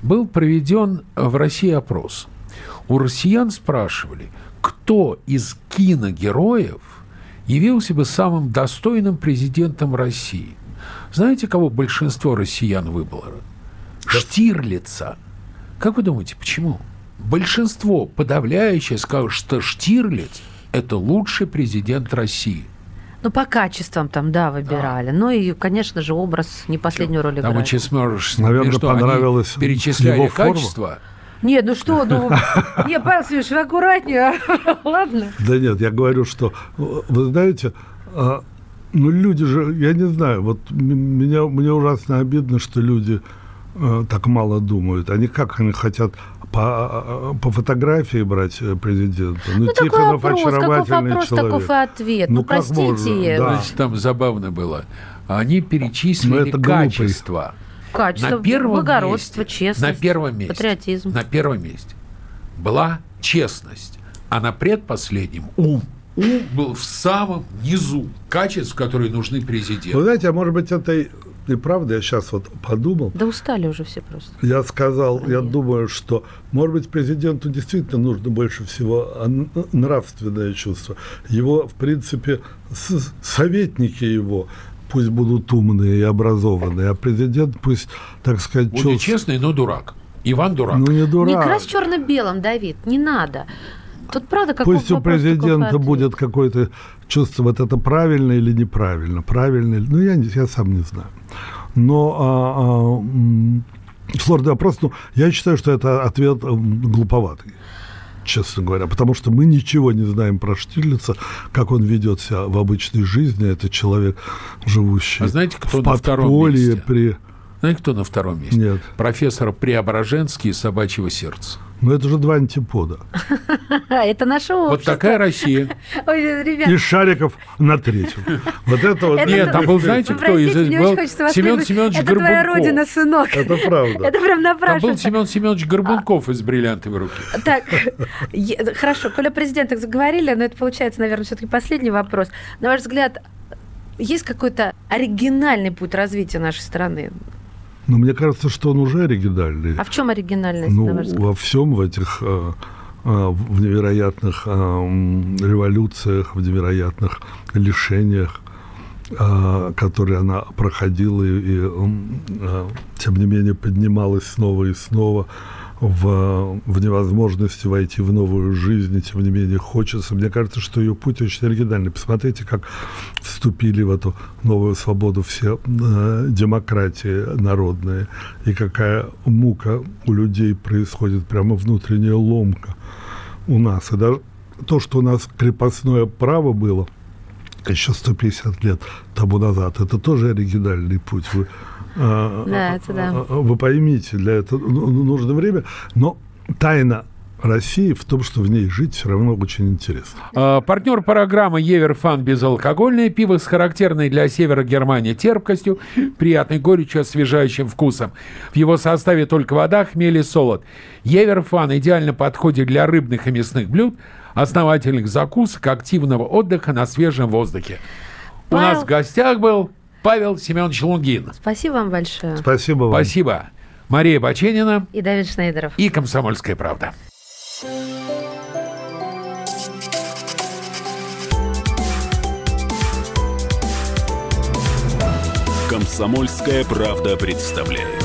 [SPEAKER 2] был проведен в России опрос. У россиян спрашивали, кто из киногероев явился бы самым достойным президентом России. Знаете, кого большинство россиян выбрало? Штирлица. Как вы думаете, почему? Большинство подавляющее скажут, что Штирлиц – это лучший президент России.
[SPEAKER 3] Ну, по качествам там, да, выбирали. Ну и, конечно же, образ не последнюю роль
[SPEAKER 2] Там
[SPEAKER 3] играет.
[SPEAKER 2] очень сможешь,
[SPEAKER 4] Наверное,
[SPEAKER 2] что, они
[SPEAKER 4] понравилось
[SPEAKER 2] перечисляли
[SPEAKER 4] его форма.
[SPEAKER 2] качества.
[SPEAKER 3] Нет, ну что, ну... [LAUGHS] Не, Павел Семенович, вы аккуратнее. [LAUGHS] Ладно.
[SPEAKER 4] Да нет, я говорю, что, вы знаете, а, ну люди же, я не знаю, вот меня, мне ужасно обидно, что люди так мало думают. Они как они хотят по, по фотографии брать э, президента? Ну,
[SPEAKER 3] Ну, такой
[SPEAKER 4] Тихонов
[SPEAKER 3] вопрос, каков
[SPEAKER 4] очаровательный
[SPEAKER 3] вопрос,
[SPEAKER 4] человек.
[SPEAKER 3] таков и ответ.
[SPEAKER 4] Ну,
[SPEAKER 3] Ну,
[SPEAKER 4] как
[SPEAKER 3] простите.
[SPEAKER 4] можно, да.
[SPEAKER 2] Значит, там забавно было. Они
[SPEAKER 4] Ну,
[SPEAKER 2] перечислили
[SPEAKER 4] это глупый.
[SPEAKER 2] качества.
[SPEAKER 3] Качество,
[SPEAKER 2] на первом
[SPEAKER 3] благородство,
[SPEAKER 2] месте,
[SPEAKER 3] честность,
[SPEAKER 2] на первом месте,
[SPEAKER 3] патриотизм.
[SPEAKER 2] на первом месте была честность, а на предпоследнем ум. Ум был в самом низу качеств, которые нужны
[SPEAKER 4] Вы
[SPEAKER 2] президенту.
[SPEAKER 4] знаете, а может быть, это и правда, я сейчас вот подумал,
[SPEAKER 3] Да устали уже все просто.
[SPEAKER 4] Я сказал, я
[SPEAKER 3] Нет.
[SPEAKER 4] думаю, что, может быть, президенту действительно нужно больше всего нравственное чувство. Его, в принципе, советники его пусть будут умные и образованные, а президент пусть, так сказать,
[SPEAKER 2] Будет
[SPEAKER 4] чувств-
[SPEAKER 2] честный, но дурак. Иван дурак.
[SPEAKER 4] ну не
[SPEAKER 3] Не
[SPEAKER 4] дурак.
[SPEAKER 3] крась черно-белым, Давид, не надо. Тут правда как
[SPEAKER 4] Пусть у президента будет какое-то чувство, вот это правильно или неправильно, правильно, ну я, я сам не знаю. Но а, а, сложный вопрос, ну я считаю, что это ответ м, глуповатый, честно говоря, потому что мы ничего не знаем про Штирлица, как он ведет себя в обычной жизни, это человек, живущий
[SPEAKER 2] А знаете, кто
[SPEAKER 4] в
[SPEAKER 2] на втором
[SPEAKER 4] подполье
[SPEAKER 2] месте?
[SPEAKER 4] при...
[SPEAKER 2] Знаете, кто на втором месте?
[SPEAKER 4] Нет.
[SPEAKER 2] Профессор Преображенский из «Собачьего сердца».
[SPEAKER 4] Ну это же два антипода. [LAUGHS]
[SPEAKER 3] Это наше
[SPEAKER 2] Вот
[SPEAKER 3] общество.
[SPEAKER 2] такая Россия. [LAUGHS]
[SPEAKER 3] Ой, ребят,
[SPEAKER 4] И Шариков на третьем. Вот это вот...
[SPEAKER 2] Нет, там был, знаете, кто из
[SPEAKER 3] простите, мне
[SPEAKER 2] был
[SPEAKER 3] очень хочется
[SPEAKER 2] Семен. Семенович
[SPEAKER 3] Это твоя родина,
[SPEAKER 2] Горбунков.
[SPEAKER 3] сынок.
[SPEAKER 4] Это правда. [LAUGHS]
[SPEAKER 3] Это прям
[SPEAKER 2] Там был. Семен Семенович Горбунков из бриллиантовой руки.
[SPEAKER 3] Так, хорошо, коли о президентах заговорили, но это получается, наверное, все-таки последний вопрос. На ваш взгляд, есть какой-то оригинальный путь развития нашей страны?
[SPEAKER 4] Но мне кажется, что он уже оригинальный.
[SPEAKER 3] А в чем оригинальность,
[SPEAKER 4] ну, во всем в этих э, э, в невероятных э, революциях, в невероятных лишениях, которые она проходила и, тем не менее поднималась снова и снова в, в невозможности войти в новую жизнь, и тем не менее хочется. Мне кажется, что ее путь очень оригинальный. Посмотрите, как вступили в эту новую свободу все э, демократии народные, и какая мука у людей происходит, прямо внутренняя ломка у нас. И даже то, что у нас крепостное право было еще 150 лет тому назад, это тоже оригинальный путь.
[SPEAKER 3] Да, это да.
[SPEAKER 4] э, вы поймите, для этого ну, ну, нужно время, но тайна России в том, что в ней жить все равно очень интересно.
[SPEAKER 2] А, Партнер программы Еверфан безалкогольное пиво с характерной для севера Германии терпкостью, приятной горечью, освежающим вкусом. В его составе только вода, хмель и солод. Еверфан идеально подходит для рыбных и мясных блюд, основательных закусок, активного отдыха на свежем воздухе. У нас в гостях был Павел Семенович Лунгин.
[SPEAKER 3] Спасибо вам большое.
[SPEAKER 4] Спасибо вам.
[SPEAKER 2] Спасибо. Мария Баченина
[SPEAKER 3] И Давид Шнейдеров.
[SPEAKER 2] и «Комсомольская правда».
[SPEAKER 1] Комсомольская правда представляет.